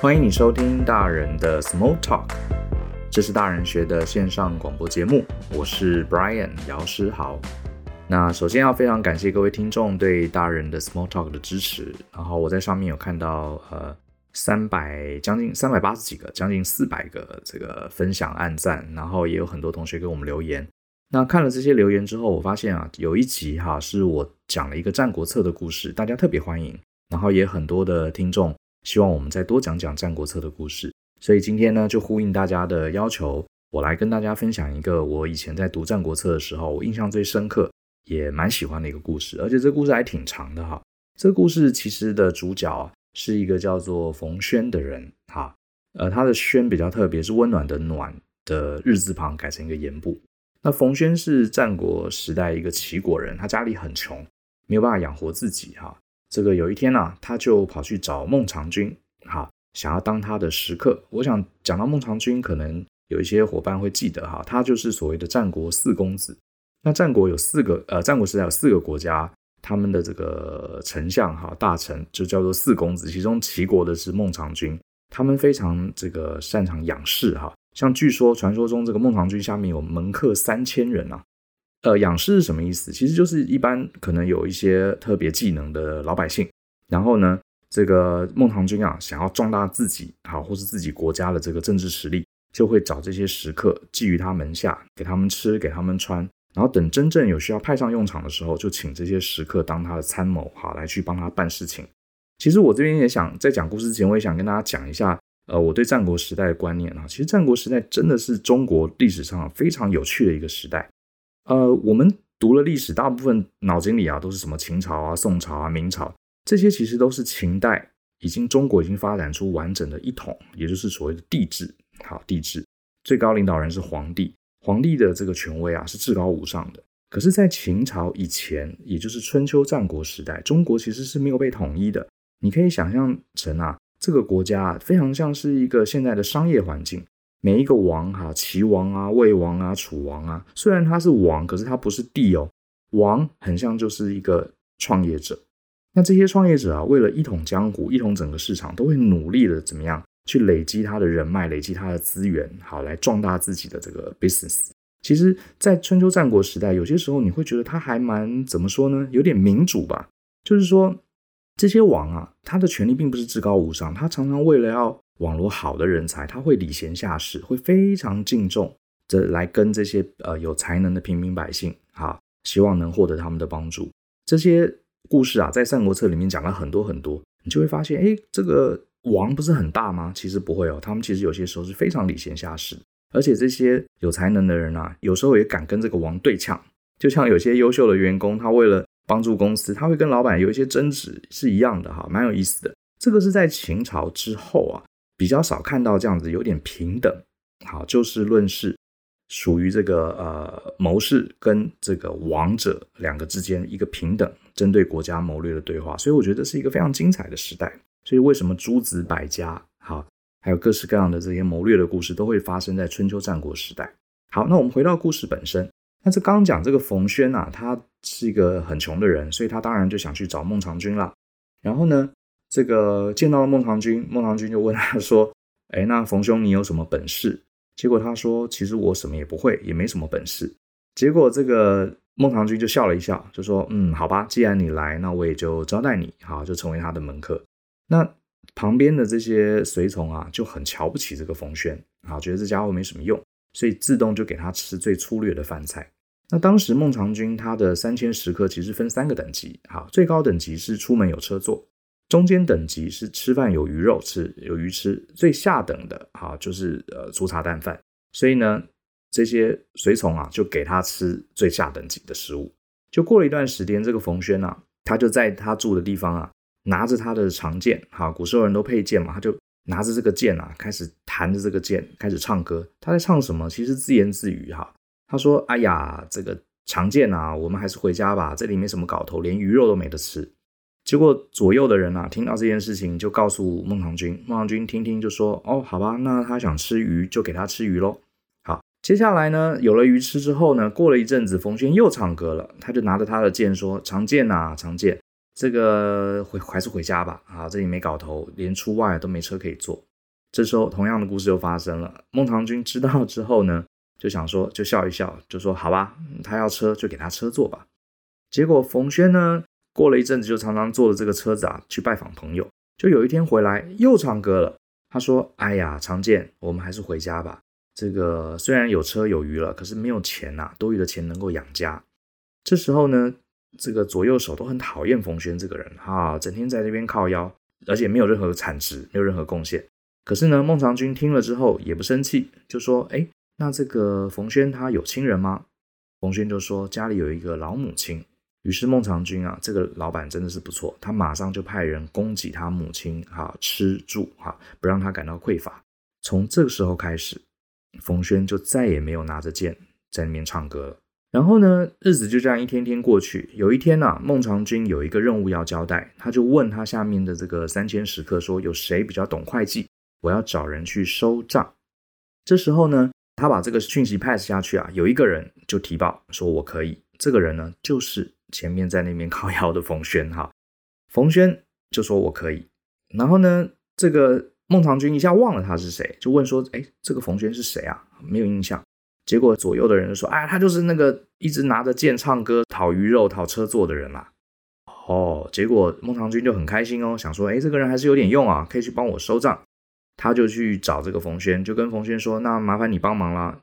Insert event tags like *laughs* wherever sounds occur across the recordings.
欢迎你收听大人的 Small Talk，这是大人学的线上广播节目。我是 Brian 姚诗豪。那首先要非常感谢各位听众对大人的 Small Talk 的支持。然后我在上面有看到呃三百将近三百八十几个，将近四百个这个分享按赞，然后也有很多同学给我们留言。那看了这些留言之后，我发现啊，有一集哈是我讲了一个《战国策》的故事，大家特别欢迎，然后也很多的听众希望我们再多讲讲《战国策》的故事，所以今天呢就呼应大家的要求，我来跟大家分享一个我以前在读《战国策》的时候，我印象最深刻，也蛮喜欢的一个故事，而且这故事还挺长的哈。这故事其实的主角是一个叫做冯諼的人哈，呃，他的諼比较特别，是温暖的暖的日字旁改成一个言部。那冯諼是战国时代一个齐国人，他家里很穷，没有办法养活自己哈。这个有一天呢、啊，他就跑去找孟尝君，哈，想要当他的食客。我想讲到孟尝君，可能有一些伙伴会记得哈，他就是所谓的战国四公子。那战国有四个，呃，战国时代有四个国家，他们的这个丞相哈大臣就叫做四公子，其中齐国的是孟尝君，他们非常这个擅长养士哈。像据说传说中这个孟尝君下面有门客三千人啊，呃，养士是什么意思？其实就是一般可能有一些特别技能的老百姓，然后呢，这个孟尝君啊想要壮大自己好，或是自己国家的这个政治实力，就会找这些食客寄于他门下，给他们吃，给他们穿，然后等真正有需要派上用场的时候，就请这些食客当他的参谋，好来去帮他办事情。其实我这边也想在讲故事之前，我也想跟大家讲一下。呃，我对战国时代的观念啊，其实战国时代真的是中国历史上非常有趣的一个时代。呃，我们读了历史，大部分脑筋里啊都是什么秦朝啊、宋朝啊、明朝，这些其实都是秦代已经中国已经发展出完整的一统，也就是所谓的帝制。好，帝制最高领导人是皇帝，皇帝的这个权威啊是至高无上的。可是，在秦朝以前，也就是春秋战国时代，中国其实是没有被统一的。你可以想象成啊。这个国家非常像是一个现在的商业环境，每一个王哈，齐王啊、魏王啊、楚王啊，虽然他是王，可是他不是帝哦。王很像就是一个创业者，那这些创业者啊，为了一统江湖、一统整个市场，都会努力的怎么样去累积他的人脉、累积他的资源，好来壮大自己的这个 business。其实，在春秋战国时代，有些时候你会觉得他还蛮怎么说呢？有点民主吧，就是说。这些王啊，他的权力并不是至高无上，他常常为了要网络好的人才，他会礼贤下士，会非常敬重这来跟这些呃有才能的平民百姓哈，希望能获得他们的帮助。这些故事啊，在《三国策》里面讲了很多很多，你就会发现，哎，这个王不是很大吗？其实不会哦，他们其实有些时候是非常礼贤下士，而且这些有才能的人啊，有时候也敢跟这个王对呛，就像有些优秀的员工，他为了帮助公司，他会跟老板有一些争执，是一样的哈，蛮有意思的。这个是在秦朝之后啊，比较少看到这样子有点平等，好，就事论事，属于这个呃谋士跟这个王者两个之间一个平等，针对国家谋略的对话。所以我觉得是一个非常精彩的时代。所以为什么诸子百家，好，还有各式各样的这些谋略的故事，都会发生在春秋战国时代。好，那我们回到故事本身。那这刚讲这个冯轩啊，他是一个很穷的人，所以他当然就想去找孟尝君了。然后呢，这个见到了孟尝君，孟尝君就问他说：“哎，那冯兄你有什么本事？”结果他说：“其实我什么也不会，也没什么本事。”结果这个孟尝君就笑了一笑，就说：“嗯，好吧，既然你来，那我也就招待你，好，就成为他的门客。”那旁边的这些随从啊，就很瞧不起这个冯轩，啊，觉得这家伙没什么用。所以自动就给他吃最粗略的饭菜。那当时孟尝君他的三千食客其实分三个等级，好，最高等级是出门有车坐，中间等级是吃饭有鱼肉吃，有鱼吃，最下等的哈就是呃粗茶淡饭。所以呢，这些随从啊就给他吃最下等级的食物。就过了一段时间，这个冯轩啊，他就在他住的地方啊，拿着他的长剑，哈，古时候人都佩剑嘛，他就。拿着这个剑啊，开始弹着这个剑，开始唱歌。他在唱什么？其实自言自语哈。他说：“哎呀，这个长剑啊，我们还是回家吧。这里没什么搞头，连鱼肉都没得吃。”结果左右的人啊，听到这件事情，就告诉孟尝君。孟尝君听听就说：“哦，好吧，那他想吃鱼，就给他吃鱼喽。”好，接下来呢，有了鱼吃之后呢，过了一阵子，冯轩又唱歌了。他就拿着他的剑说：“长剑呐，长剑。”这个回还是回家吧，啊，这里没搞头，连出外都没车可以坐。这时候同样的故事又发生了。孟尝君知道之后呢，就想说，就笑一笑，就说好吧，他要车就给他车坐吧。结果冯轩呢，过了一阵子就常常坐着这个车子啊去拜访朋友。就有一天回来又唱歌了。他说：“哎呀，常见，我们还是回家吧。这个虽然有车有余了，可是没有钱呐、啊，多余的钱能够养家。”这时候呢，这个左右手都很讨厌冯轩这个人哈，整天在这边靠腰，而且没有任何产值，没有任何贡献。可是呢，孟尝君听了之后也不生气，就说：“哎，那这个冯轩他有亲人吗？”冯轩就说：“家里有一个老母亲。”于是孟尝君啊，这个老板真的是不错，他马上就派人供给他母亲哈吃住哈，不让他感到匮乏。从这个时候开始，冯轩就再也没有拿着剑在那边唱歌了。然后呢，日子就这样一天天过去。有一天呢、啊，孟尝君有一个任务要交代，他就问他下面的这个三千食客说：“有谁比较懂会计？我要找人去收账。”这时候呢，他把这个讯息 pass 下去啊，有一个人就提报说：“我可以。”这个人呢，就是。前面在那边 *laughs* 靠腰的冯轩哈，冯轩就说我可以，然后呢，这个孟尝君一下忘了他是谁，就问说，哎，这个冯轩是谁啊？没有印象。结果左右的人说，哎，他就是那个一直拿着剑唱歌、讨鱼肉、讨车坐的人啦。哦，结果孟尝君就很开心哦，想说，哎，这个人还是有点用啊，可以去帮我收账。他就去找这个冯轩，就跟冯轩说，那麻烦你帮忙啦。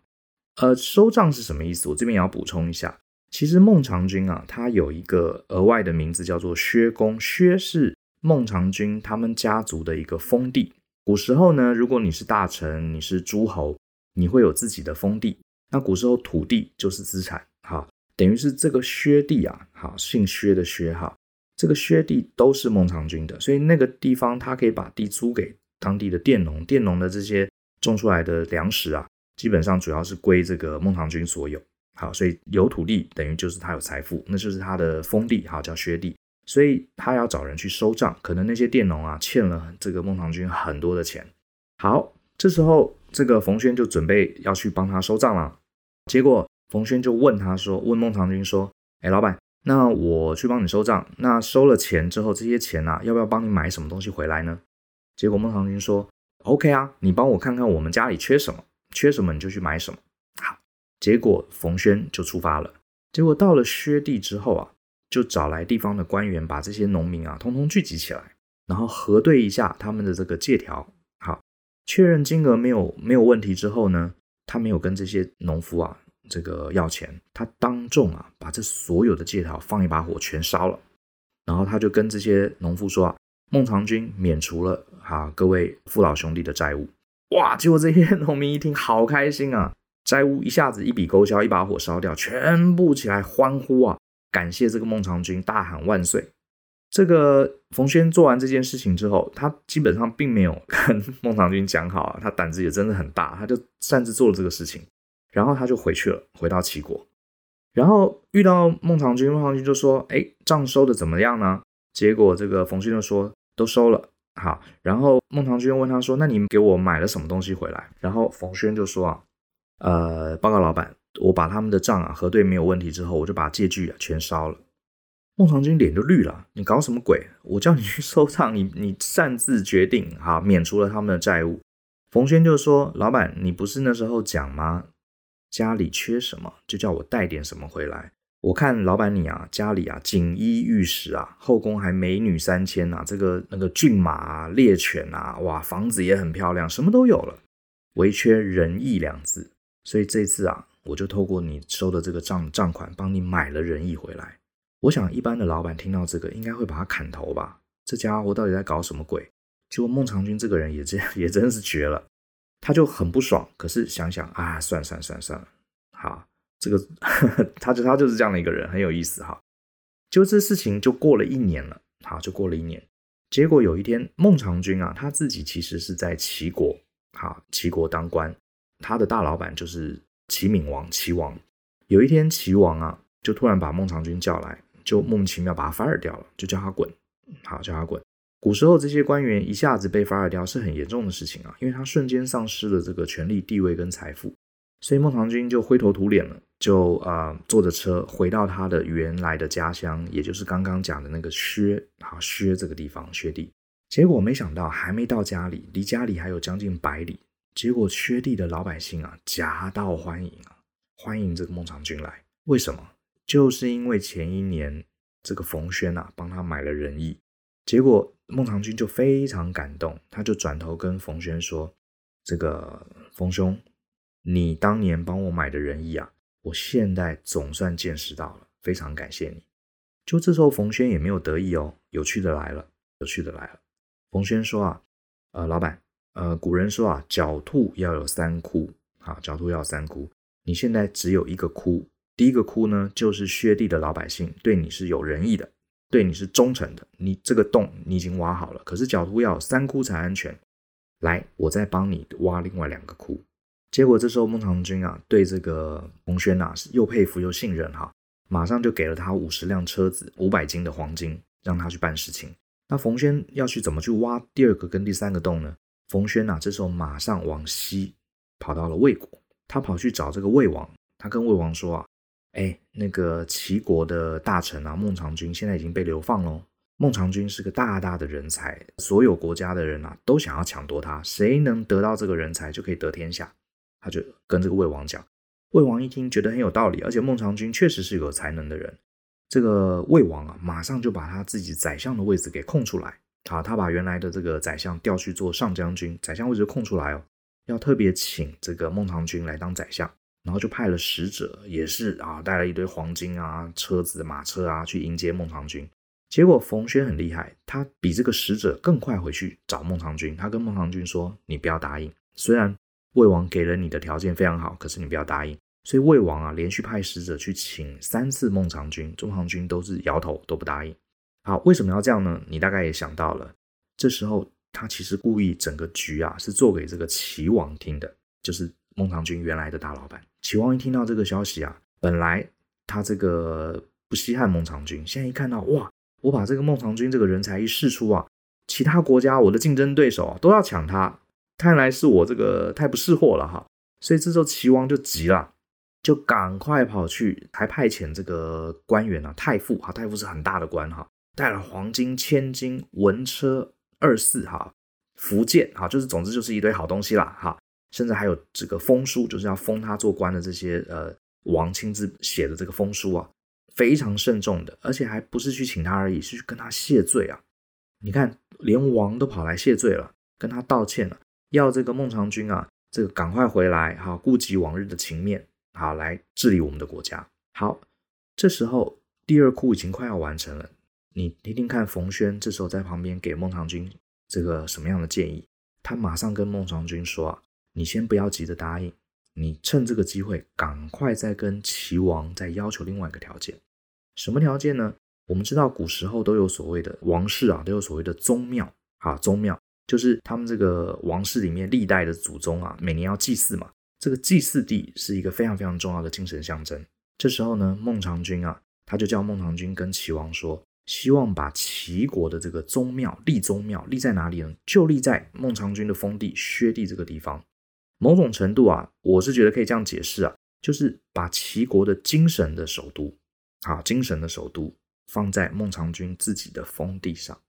呃，收账是什么意思？我这边也要补充一下。其实孟尝君啊，他有一个额外的名字叫做薛公。薛是孟尝君他们家族的一个封地。古时候呢，如果你是大臣，你是诸侯，你会有自己的封地。那古时候土地就是资产，哈，等于是这个薛地啊，哈，姓薛的薛哈，这个薛地都是孟尝君的，所以那个地方他可以把地租给当地的佃农，佃农的这些种出来的粮食啊，基本上主要是归这个孟尝君所有。好，所以有土地等于就是他有财富，那就是他的封地，好，叫薛地。所以他要找人去收账，可能那些佃农啊欠了这个孟尝君很多的钱。好，这时候这个冯轩就准备要去帮他收账了。结果冯轩就问他说：“问孟尝君说，哎，老板，那我去帮你收账，那收了钱之后，这些钱啊，要不要帮你买什么东西回来呢？”结果孟尝君说：“OK 啊，你帮我看看我们家里缺什么，缺什么你就去买什么。”结果冯轩就出发了。结果到了薛地之后啊，就找来地方的官员，把这些农民啊通通聚集起来，然后核对一下他们的这个借条。好，确认金额没有没有问题之后呢，他没有跟这些农夫啊这个要钱，他当众啊把这所有的借条放一把火全烧了。然后他就跟这些农夫说啊，孟尝君免除了啊各位父老兄弟的债务。哇！结果这些农民一听，好开心啊！债务一下子一笔勾销，一把火烧掉，全部起来欢呼啊！感谢这个孟尝君，大喊万岁。这个冯轩做完这件事情之后，他基本上并没有跟 *laughs* 孟尝君讲好啊，他胆子也真的很大，他就擅自做了这个事情，然后他就回去了，回到齐国，然后遇到孟尝君，孟尝君就说：“哎，账收的怎么样呢？”结果这个冯轩就说：“都收了。”好，然后孟尝君问他说：“那你给我买了什么东西回来？”然后冯轩就说：“啊。”呃，报告老板，我把他们的账啊核对没有问题之后，我就把借据啊全烧了。孟尝君脸就绿了，你搞什么鬼？我叫你去收账，你你擅自决定哈，免除了他们的债务。冯轩就说：“老板，你不是那时候讲吗？家里缺什么，就叫我带点什么回来。我看老板你啊，家里啊锦衣玉食啊，后宫还美女三千啊，这个那个骏马啊、猎犬啊，哇，房子也很漂亮，什么都有了，唯缺仁义两字。”所以这次啊，我就透过你收的这个账账款，帮你买了仁义回来。我想一般的老板听到这个，应该会把他砍头吧？这家伙到底在搞什么鬼？结果孟尝君这个人也这样，也真是绝了。他就很不爽，可是想想啊，算算算算了，好，这个呵呵 *laughs* 他就他就是这样的一个人，很有意思哈。就这事情就过了一年了，好，就过了一年。结果有一天，孟尝君啊，他自己其实是在齐国，好，齐国当官。他的大老板就是齐闵王，齐王。有一天，齐王啊，就突然把孟尝君叫来，就莫名其妙把他 fire 掉了，就叫他滚。好，叫他滚。古时候这些官员一下子被 fire 掉是很严重的事情啊，因为他瞬间丧失了这个权力、地位跟财富。所以孟尝君就灰头土脸了，就啊、坐着车回到他的原来的家乡，也就是刚刚讲的那个薛，啊，薛这个地方，薛地。结果没想到还没到家里，离家里还有将近百里。结果薛地的老百姓啊，夹道欢迎啊，欢迎这个孟尝君来。为什么？就是因为前一年这个冯轩啊，帮他买了仁义。结果孟尝君就非常感动，他就转头跟冯轩说：“这个冯兄，你当年帮我买的仁义啊，我现在总算见识到了，非常感谢你。”就这时候，冯轩也没有得意哦。有趣的来了，有趣的来了。冯轩说啊，呃，老板，呃，古人说啊，狡兔要有三窟，啊，狡兔要有三窟。你现在只有一个窟，第一个窟呢，就是薛地的老百姓对你是有仁义的，对你是忠诚的。你这个洞你已经挖好了，可是狡兔要有三窟才安全。来，我再帮你挖另外两个窟。结果这时候孟尝君啊，对这个冯諼啊是又佩服又信任哈。马上就给了他五十辆车子、五百斤的黄金，让他去办事情。那冯諼要去怎么去挖第二个跟第三个洞呢？冯諼啊，这时候马上往西跑到了魏国，他跑去找这个魏王，他跟魏王说啊，哎，那个齐国的大臣啊，孟尝君现在已经被流放喽。孟尝君是个大大的人才，所有国家的人啊都想要抢夺他，谁能得到这个人才就可以得天下。他就跟这个魏王讲。魏王一听，觉得很有道理，而且孟尝君确实是有才能的人。这个魏王啊，马上就把他自己宰相的位置给空出来。啊，他把原来的这个宰相调去做上将军，宰相位置空出来哦，要特别请这个孟尝君来当宰相。然后就派了使者，也是啊，带了一堆黄金啊、车子、马车啊，去迎接孟尝君。结果冯諼很厉害，他比这个使者更快回去找孟尝君。他跟孟尝君说：“你不要答应，虽然。”魏王给了你的条件非常好，可是你不要答应。所以魏王啊，连续派使者去请三次孟尝君，孟尝君都是摇头，都不答应。好，为什么要这样呢？你大概也想到了，这时候他其实故意整个局啊，是做给这个齐王听的，就是孟尝君原来的大老板。齐王一听到这个消息啊，本来他这个不稀罕孟尝君，现在一看到哇，我把这个孟尝君这个人才一释出啊，其他国家我的竞争对手啊都要抢他。看来是我这个太不识货了哈，所以这时候齐王就急了，就赶快跑去，还派遣这个官员啊，太傅哈，太傅是很大的官哈，带了黄金千金、文车二四哈、福建哈，就是总之就是一堆好东西啦哈，甚至还有这个封书，就是要封他做官的这些呃王亲自写的这个封书啊，非常慎重的，而且还不是去请他而已，是去跟他谢罪啊。你看，连王都跑来谢罪了，跟他道歉了。要这个孟尝君啊，这个赶快回来，哈，顾及往日的情面，好，来治理我们的国家。好，这时候第二窟已经快要完成了，你听听看，冯轩这时候在旁边给孟尝君这个什么样的建议？他马上跟孟尝君说啊，你先不要急着答应，你趁这个机会赶快再跟齐王再要求另外一个条件。什么条件呢？我们知道古时候都有所谓的王室啊，都有所谓的宗庙啊，宗庙。就是他们这个王室里面历代的祖宗啊，每年要祭祀嘛。这个祭祀地是一个非常非常重要的精神象征。这时候呢，孟尝君啊，他就叫孟尝君跟齐王说，希望把齐国的这个宗庙立宗庙立在哪里呢？就立在孟尝君的封地薛地这个地方。某种程度啊，我是觉得可以这样解释啊，就是把齐国的精神的首都，啊，精神的首都放在孟尝君自己的封地上。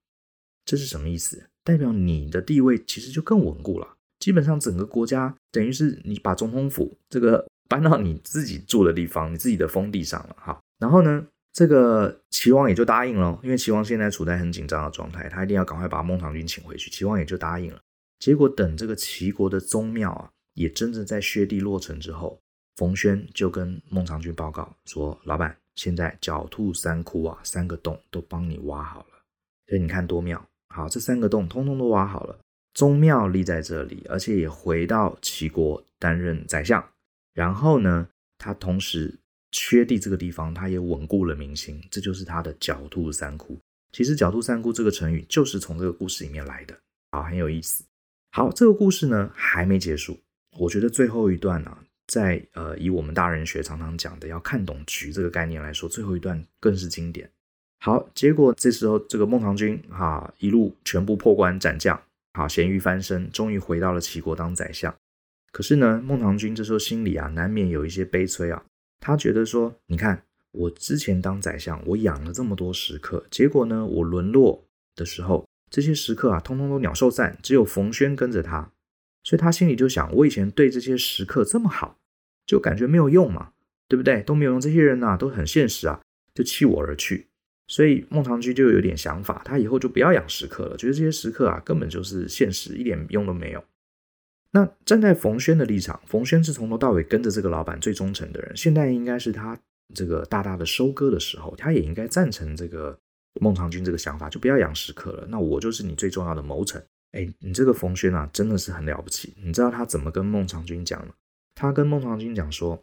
这是什么意思？代表你的地位其实就更稳固了。基本上整个国家等于是你把总统府这个搬到你自己住的地方，你自己的封地上了哈。然后呢，这个齐王也就答应了，因为齐王现在处在很紧张的状态，他一定要赶快把孟尝君请回去。齐王也就答应了。结果等这个齐国的宗庙啊，也真正在薛地落成之后，冯轩就跟孟尝君报告说：“老板，现在狡兔三窟啊，三个洞都帮你挖好了。所以你看多妙。”好，这三个洞通通都挖好了，宗庙立在这里，而且也回到齐国担任宰相。然后呢，他同时缺地这个地方，他也稳固了民心，这就是他的狡兔三窟。其实“狡兔三窟”这个成语就是从这个故事里面来的，啊，很有意思。好，这个故事呢还没结束，我觉得最后一段呢、啊，在呃以我们大人学常常讲的要看懂局这个概念来说，最后一段更是经典。好，结果这时候这个孟尝君哈一路全部破关斩将，好咸鱼翻身，终于回到了齐国当宰相。可是呢，孟尝君这时候心里啊难免有一些悲催啊。他觉得说，你看我之前当宰相，我养了这么多食客，结果呢，我沦落的时候这些食客啊，通通都鸟兽散，只有冯轩跟着他。所以他心里就想：我以前对这些食客这么好，就感觉没有用嘛，对不对？都没有用，这些人呐、都很现实啊，就弃我而去。所以孟尝君就有点想法，他以后就不要养食客了，觉得这些食客啊根本就是现实，一点用都没有。那站在冯轩的立场，冯轩是从头到尾跟着这个老板最忠诚的人，现在应该是他这个大大的收割的时候，他也应该赞成这个孟尝君这个想法，就不要养食客了。那我就是你最重要的谋臣。哎，你这个冯轩啊，真的是很了不起。你知道他怎么跟孟尝君讲吗？他跟孟尝君讲说，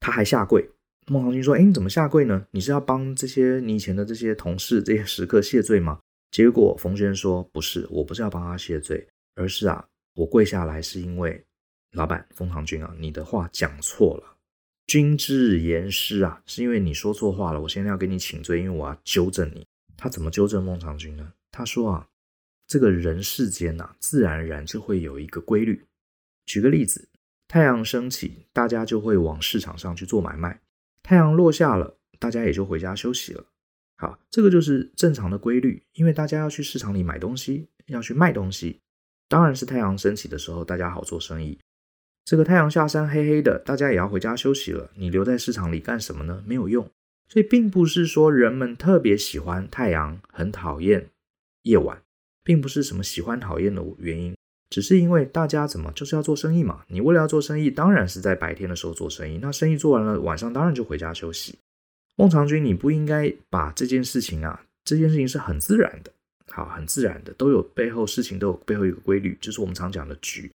他还下跪。孟尝君说：“哎，你怎么下跪呢？你是要帮这些你以前的这些同事、这些食客谢罪吗？”结果冯轩说：“不是，我不是要帮他谢罪，而是啊，我跪下来是因为老板封唐君啊，你的话讲错了，君之言失啊，是因为你说错话了。我现在要给你请罪，因为我要纠正你。他怎么纠正孟尝君呢？他说啊，这个人世间呐、啊，自然而然就会有一个规律。举个例子，太阳升起，大家就会往市场上去做买卖。”太阳落下了，大家也就回家休息了。好，这个就是正常的规律，因为大家要去市场里买东西，要去卖东西，当然是太阳升起的时候，大家好做生意。这个太阳下山黑黑的，大家也要回家休息了。你留在市场里干什么呢？没有用。所以并不是说人们特别喜欢太阳，很讨厌夜晚，并不是什么喜欢讨厌的原因。只是因为大家怎么就是要做生意嘛？你为了要做生意，当然是在白天的时候做生意。那生意做完了，晚上当然就回家休息。孟尝君，你不应该把这件事情啊，这件事情是很自然的，好，很自然的，都有背后事情都有背后一个规律，就是我们常讲的局。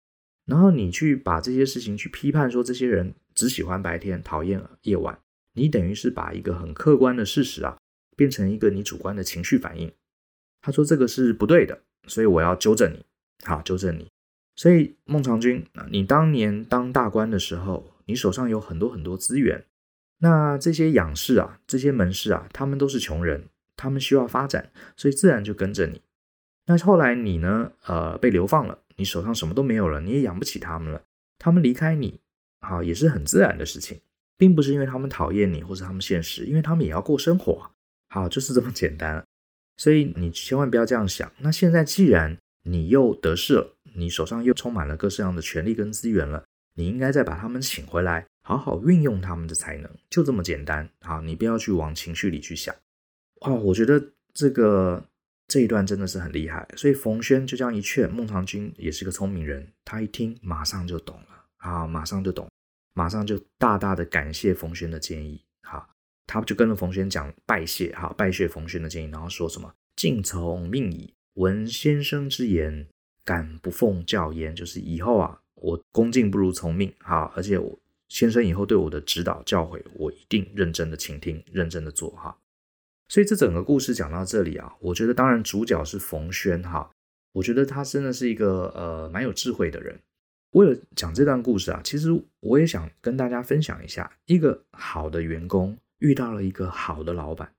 然后你去把这些事情去批判说这些人只喜欢白天，讨厌夜晚，你等于是把一个很客观的事实啊，变成一个你主观的情绪反应。他说这个是不对的，所以我要纠正你。好，纠正你。所以孟尝君啊，你当年当大官的时候，你手上有很多很多资源。那这些养士啊，这些门士啊，他们都是穷人，他们需要发展，所以自然就跟着你。那后来你呢？呃，被流放了，你手上什么都没有了，你也养不起他们了。他们离开你，好，也是很自然的事情，并不是因为他们讨厌你或是他们现实，因为他们也要过生活。好，就是这么简单。所以你千万不要这样想。那现在既然你又得势了，你手上又充满了各式各样的权力跟资源了，你应该再把他们请回来，好好运用他们的才能，就这么简单。好，你不要去往情绪里去想。哦，我觉得这个这一段真的是很厉害。所以冯轩就这样一劝，孟尝君也是个聪明人，他一听马上就懂了啊，马上就懂，马上就大大的感谢冯轩的建议。好，他就跟着冯轩讲拜谢，好，拜谢冯轩的建议，然后说什么敬从命矣。闻先生之言，敢不奉教焉？就是以后啊，我恭敬不如从命哈。而且我先生以后对我的指导教诲，我一定认真的倾听，认真的做哈。所以这整个故事讲到这里啊，我觉得当然主角是冯轩哈。我觉得他真的是一个呃蛮有智慧的人。为了讲这段故事啊，其实我也想跟大家分享一下，一个好的员工遇到了一个好的老板。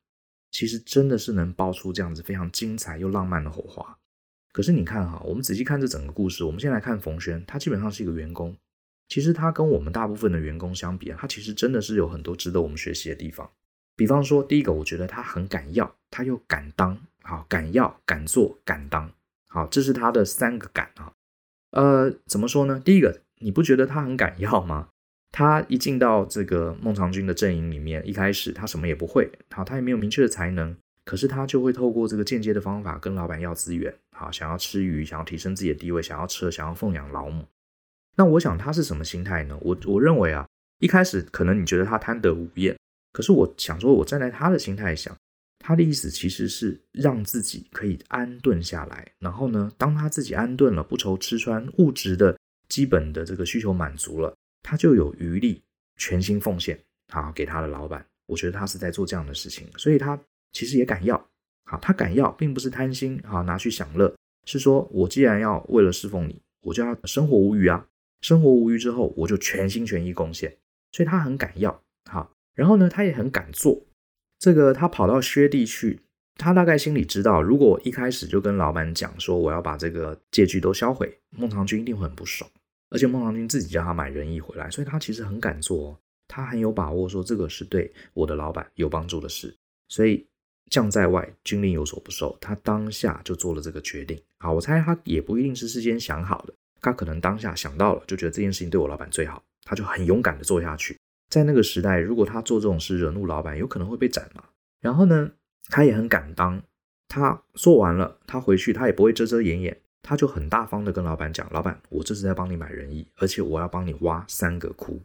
其实真的是能爆出这样子非常精彩又浪漫的火花。可是你看哈，我们仔细看这整个故事，我们先来看冯轩，他基本上是一个员工。其实他跟我们大部分的员工相比啊，他其实真的是有很多值得我们学习的地方。比方说，第一个，我觉得他很敢要，他又敢当，好，敢要、敢做、敢当，好，这是他的三个敢啊。呃，怎么说呢？第一个，你不觉得他很敢要吗？他一进到这个孟尝君的阵营里面，一开始他什么也不会，好，他也没有明确的才能，可是他就会透过这个间接的方法跟老板要资源，好，想要吃鱼，想要提升自己的地位，想要车，想要奉养老母。那我想他是什么心态呢？我我认为啊，一开始可能你觉得他贪得无厌，可是我想说，我站在他的心态想，他的意思其实是让自己可以安顿下来，然后呢，当他自己安顿了，不愁吃穿，物质的基本的这个需求满足了。他就有余力全心奉献，好，给他的老板。我觉得他是在做这样的事情，所以他其实也敢要，好，他敢要，并不是贪心，好，拿去享乐，是说我既然要为了侍奉你，我就要生活无虞啊，生活无虞之后，我就全心全意贡献，所以他很敢要，好，然后呢，他也很敢做，这个他跑到薛地去，他大概心里知道，如果一开始就跟老板讲说我要把这个借据都销毁，孟尝君一定会很不爽。而且孟尝君自己叫他买仁义回来，所以他其实很敢做，他很有把握说这个是对我的老板有帮助的事，所以将在外，军令有所不受，他当下就做了这个决定。好，我猜他也不一定是事先想好的，他可能当下想到了，就觉得这件事情对我老板最好，他就很勇敢的做下去。在那个时代，如果他做这种事惹怒老板，有可能会被斩嘛。然后呢，他也很敢当，他做完了，他回去他也不会遮遮掩掩，他就很大方的跟老板讲：“老板，我这是在帮你买人意，而且我要帮你挖三个窟。”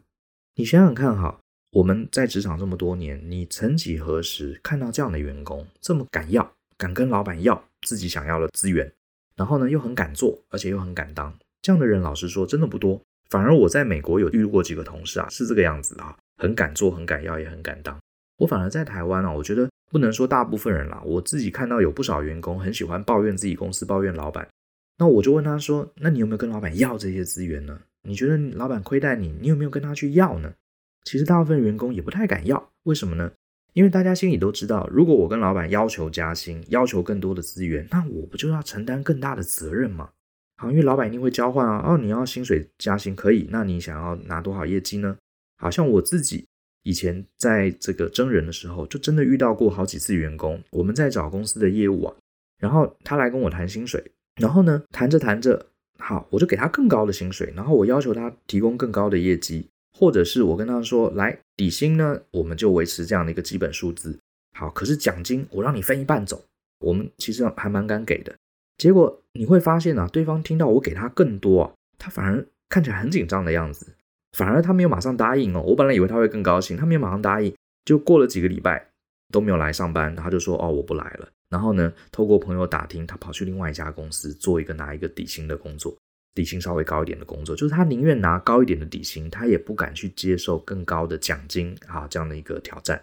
你想想看哈，我们在职场这么多年，你曾几何时看到这样的员工这么敢要，敢跟老板要自己想要的资源，然后呢又很敢做，而且又很敢当，这样的人老实说真的不多。反而我在美国有遇过几个同事啊，是这个样子啊，很敢做，很敢要，也很敢当。我反而在台湾啊，我觉得不能说大部分人啦，我自己看到有不少员工很喜欢抱怨自己公司，抱怨老板。那我就问他说：“那你有没有跟老板要这些资源呢？你觉得老板亏待你，你有没有跟他去要呢？”其实大部分员工也不太敢要，为什么呢？因为大家心里都知道，如果我跟老板要求加薪，要求更多的资源，那我不就要承担更大的责任吗？好，因为老板一定会交换啊。哦，你要薪水加薪可以，那你想要拿多少业绩呢？好像我自己以前在这个征人的时候，就真的遇到过好几次员工。我们在找公司的业务啊，然后他来跟我谈薪水，然后呢，谈着谈着，好，我就给他更高的薪水，然后我要求他提供更高的业绩，或者是我跟他说，来底薪呢，我们就维持这样的一个基本数字。好，可是奖金我让你分一半走，我们其实还蛮敢给的。结果你会发现啊，对方听到我给他更多啊，他反而看起来很紧张的样子，反而他没有马上答应哦。我本来以为他会更高兴，他没有马上答应，就过了几个礼拜都没有来上班，他就说哦，我不来了。然后呢，透过朋友打听，他跑去另外一家公司做一个拿一个底薪的工作，底薪稍微高一点的工作，就是他宁愿拿高一点的底薪，他也不敢去接受更高的奖金啊，这样的一个挑战。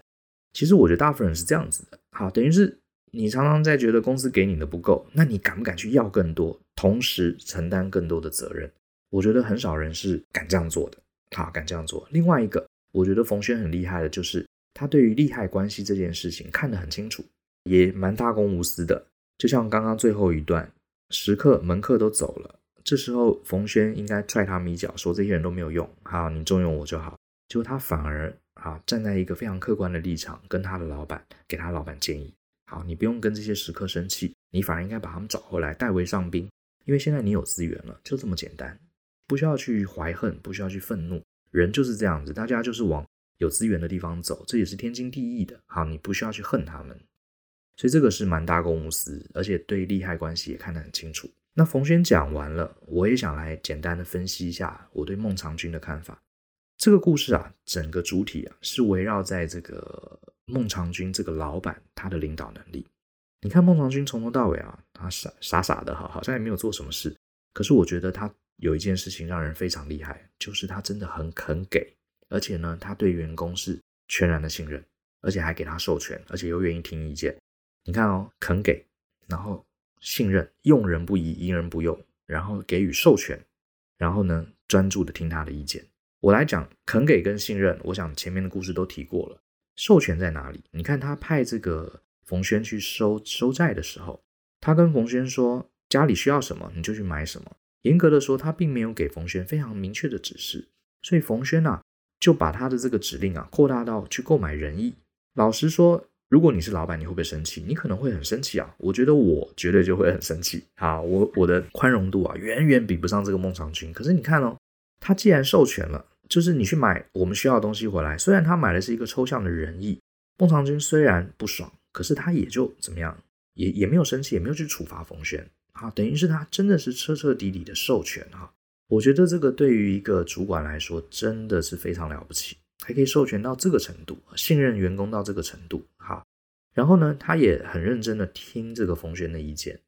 其实我觉得大部分人是这样子的，好，等于是。你常常在觉得公司给你的不够，那你敢不敢去要更多，同时承担更多的责任？我觉得很少人是敢这样做的，好，敢这样做。另外一个，我觉得冯轩很厉害的，就是他对于利害关系这件事情看得很清楚，也蛮大公无私的。就像刚刚最后一段，食客门客都走了，这时候冯轩应该踹他们一脚，说这些人都没有用，好，你重用我就好。结果他反而啊站在一个非常客观的立场，跟他的老板给他老板建议。好，你不用跟这些食客生气，你反而应该把他们找回来，代为上宾，因为现在你有资源了，就这么简单，不需要去怀恨，不需要去愤怒，人就是这样子，大家就是往有资源的地方走，这也是天经地义的。好，你不需要去恨他们，所以这个是蛮大公无私，而且对利害关系也看得很清楚。那冯轩讲完了，我也想来简单的分析一下我对孟尝君的看法。这个故事啊，整个主体啊是围绕在这个。孟尝君这个老板，他的领导能力，你看孟尝君从头到尾啊，他傻傻傻的，好，好像也没有做什么事。可是我觉得他有一件事情让人非常厉害，就是他真的很肯给，而且呢，他对员工是全然的信任，而且还给他授权，而且又愿意听意见。你看哦，肯给，然后信任，用人不疑，疑人不用，然后给予授权，然后呢，专注的听他的意见。我来讲肯给跟信任，我想前面的故事都提过了。授权在哪里？你看他派这个冯轩去收收债的时候，他跟冯轩说家里需要什么你就去买什么。严格的说，他并没有给冯轩非常明确的指示，所以冯轩啊就把他的这个指令啊扩大到去购买人意。老实说，如果你是老板，你会不会生气？你可能会很生气啊。我觉得我绝对就会很生气啊。我我的宽容度啊远远比不上这个孟尝君。可是你看哦，他既然授权了。就是你去买我们需要的东西回来，虽然他买的是一个抽象的人意，孟尝君虽然不爽，可是他也就怎么样，也也没有生气，也没有去处罚冯轩，啊，等于是他真的是彻彻底底的授权哈。我觉得这个对于一个主管来说真的是非常了不起，还可以授权到这个程度，信任员工到这个程度，哈。然后呢，他也很认真的听这个冯轩的意见。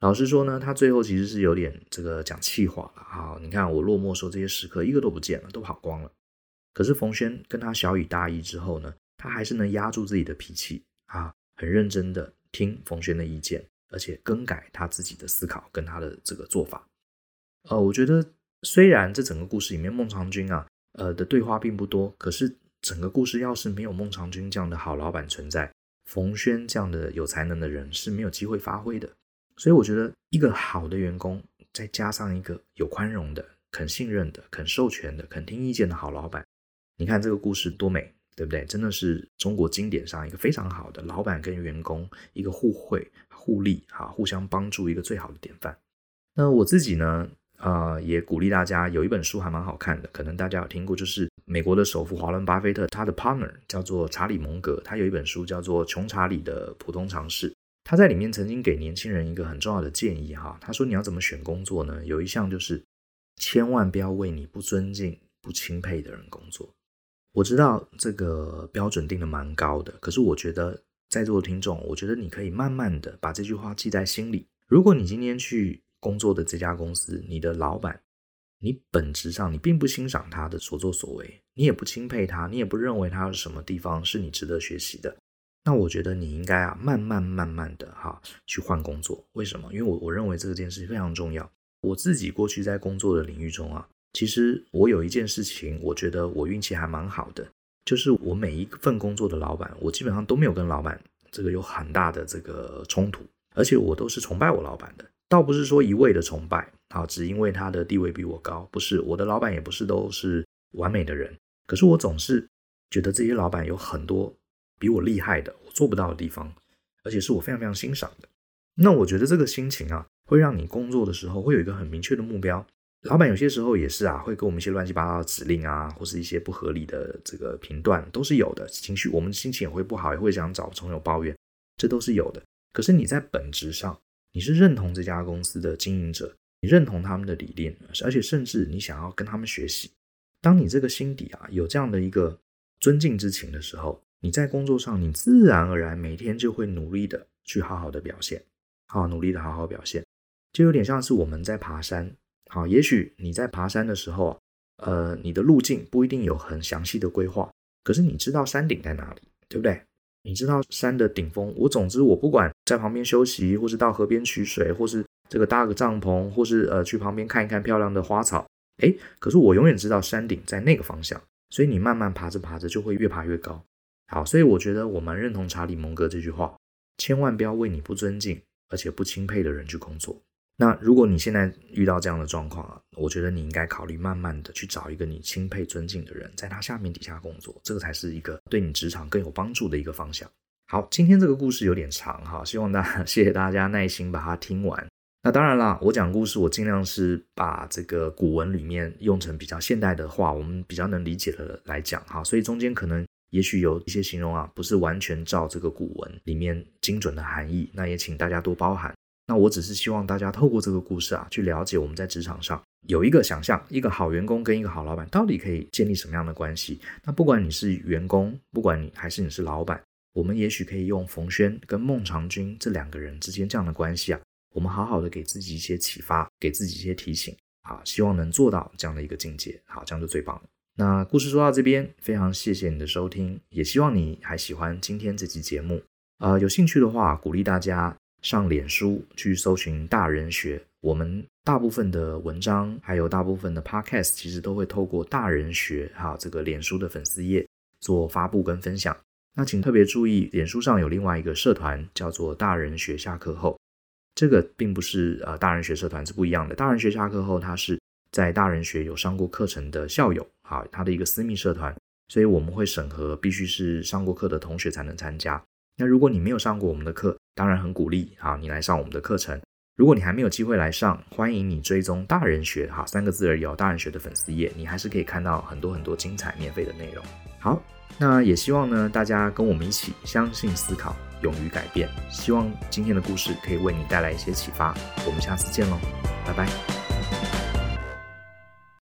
老实说呢，他最后其实是有点这个讲气话了啊！你看我落寞说这些食客一个都不见了，都跑光了。可是冯轩跟他小雨大意之后呢，他还是能压住自己的脾气啊，很认真的听冯轩的意见，而且更改他自己的思考跟他的这个做法。呃，我觉得虽然这整个故事里面孟尝君啊，呃的对话并不多，可是整个故事要是没有孟尝君这样的好老板存在，冯轩这样的有才能的人是没有机会发挥的。所以我觉得一个好的员工，再加上一个有宽容的、肯信任的、肯授权的、肯听意见的好老板，你看这个故事多美，对不对？真的是中国经典上一个非常好的老板跟员工一个互惠互利哈，互相帮助一个最好的典范。那我自己呢，呃，也鼓励大家有一本书还蛮好看的，可能大家有听过，就是美国的首富华伦巴菲特他的 partner 叫做查理蒙格，他有一本书叫做《穷查理的普通常识》。他在里面曾经给年轻人一个很重要的建议哈，他说你要怎么选工作呢？有一项就是千万不要为你不尊敬、不钦佩的人工作。我知道这个标准定得蛮高的，可是我觉得在座的听众，我觉得你可以慢慢的把这句话记在心里。如果你今天去工作的这家公司，你的老板，你本质上你并不欣赏他的所作所为，你也不钦佩他，你也不认为他有什么地方是你值得学习的。那我觉得你应该啊，慢慢慢慢的哈，去换工作。为什么？因为我我认为这件事非常重要。我自己过去在工作的领域中啊，其实我有一件事情，我觉得我运气还蛮好的，就是我每一份工作的老板，我基本上都没有跟老板这个有很大的这个冲突，而且我都是崇拜我老板的，倒不是说一味的崇拜，啊，只因为他的地位比我高，不是，我的老板也不是都是完美的人，可是我总是觉得这些老板有很多。比我厉害的，我做不到的地方，而且是我非常非常欣赏的。那我觉得这个心情啊，会让你工作的时候会有一个很明确的目标。老板有些时候也是啊，会给我们一些乱七八糟的指令啊，或是一些不合理的这个评断，都是有的。情绪，我们心情也会不好，也会想找朋友抱怨，这都是有的。可是你在本质上，你是认同这家公司的经营者，你认同他们的理念，而且甚至你想要跟他们学习。当你这个心底啊有这样的一个尊敬之情的时候，你在工作上，你自然而然每天就会努力的去好好的表现，好，努力的好好表现，就有点像是我们在爬山。好，也许你在爬山的时候，呃，你的路径不一定有很详细的规划，可是你知道山顶在哪里，对不对？你知道山的顶峰。我总之我不管在旁边休息，或是到河边取水，或是这个搭个帐篷，或是呃去旁边看一看漂亮的花草，诶，可是我永远知道山顶在那个方向，所以你慢慢爬着爬着就会越爬越高。好，所以我觉得我蛮认同查理蒙格这句话：千万不要为你不尊敬而且不钦佩的人去工作。那如果你现在遇到这样的状况啊，我觉得你应该考虑慢慢的去找一个你钦佩尊敬的人，在他下面底下工作，这个才是一个对你职场更有帮助的一个方向。好，今天这个故事有点长哈，希望大家 *laughs* 谢谢大家耐心把它听完。那当然啦，我讲故事我尽量是把这个古文里面用成比较现代的话，我们比较能理解的来讲哈，所以中间可能。也许有一些形容啊，不是完全照这个古文里面精准的含义，那也请大家多包涵。那我只是希望大家透过这个故事啊，去了解我们在职场上有一个想象，一个好员工跟一个好老板到底可以建立什么样的关系。那不管你是员工，不管你还是你是老板，我们也许可以用冯轩跟孟尝君这两个人之间这样的关系啊，我们好好的给自己一些启发，给自己一些提醒啊，希望能做到这样的一个境界。好，这样就最棒了。那故事说到这边，非常谢谢你的收听，也希望你还喜欢今天这期节目。呃，有兴趣的话，鼓励大家上脸书去搜寻大人学。我们大部分的文章，还有大部分的 podcast，其实都会透过大人学哈这个脸书的粉丝页做发布跟分享。那请特别注意，脸书上有另外一个社团叫做大人学下课后，这个并不是呃大人学社团是不一样的。大人学下课后，它是。在大人学有上过课程的校友，好，他的一个私密社团，所以我们会审核，必须是上过课的同学才能参加。那如果你没有上过我们的课，当然很鼓励，好，你来上我们的课程。如果你还没有机会来上，欢迎你追踪大人学，哈，三个字而已哦，大人学的粉丝页，你还是可以看到很多很多精彩免费的内容。好，那也希望呢，大家跟我们一起相信、思考、勇于改变。希望今天的故事可以为你带来一些启发。我们下次见喽，拜拜。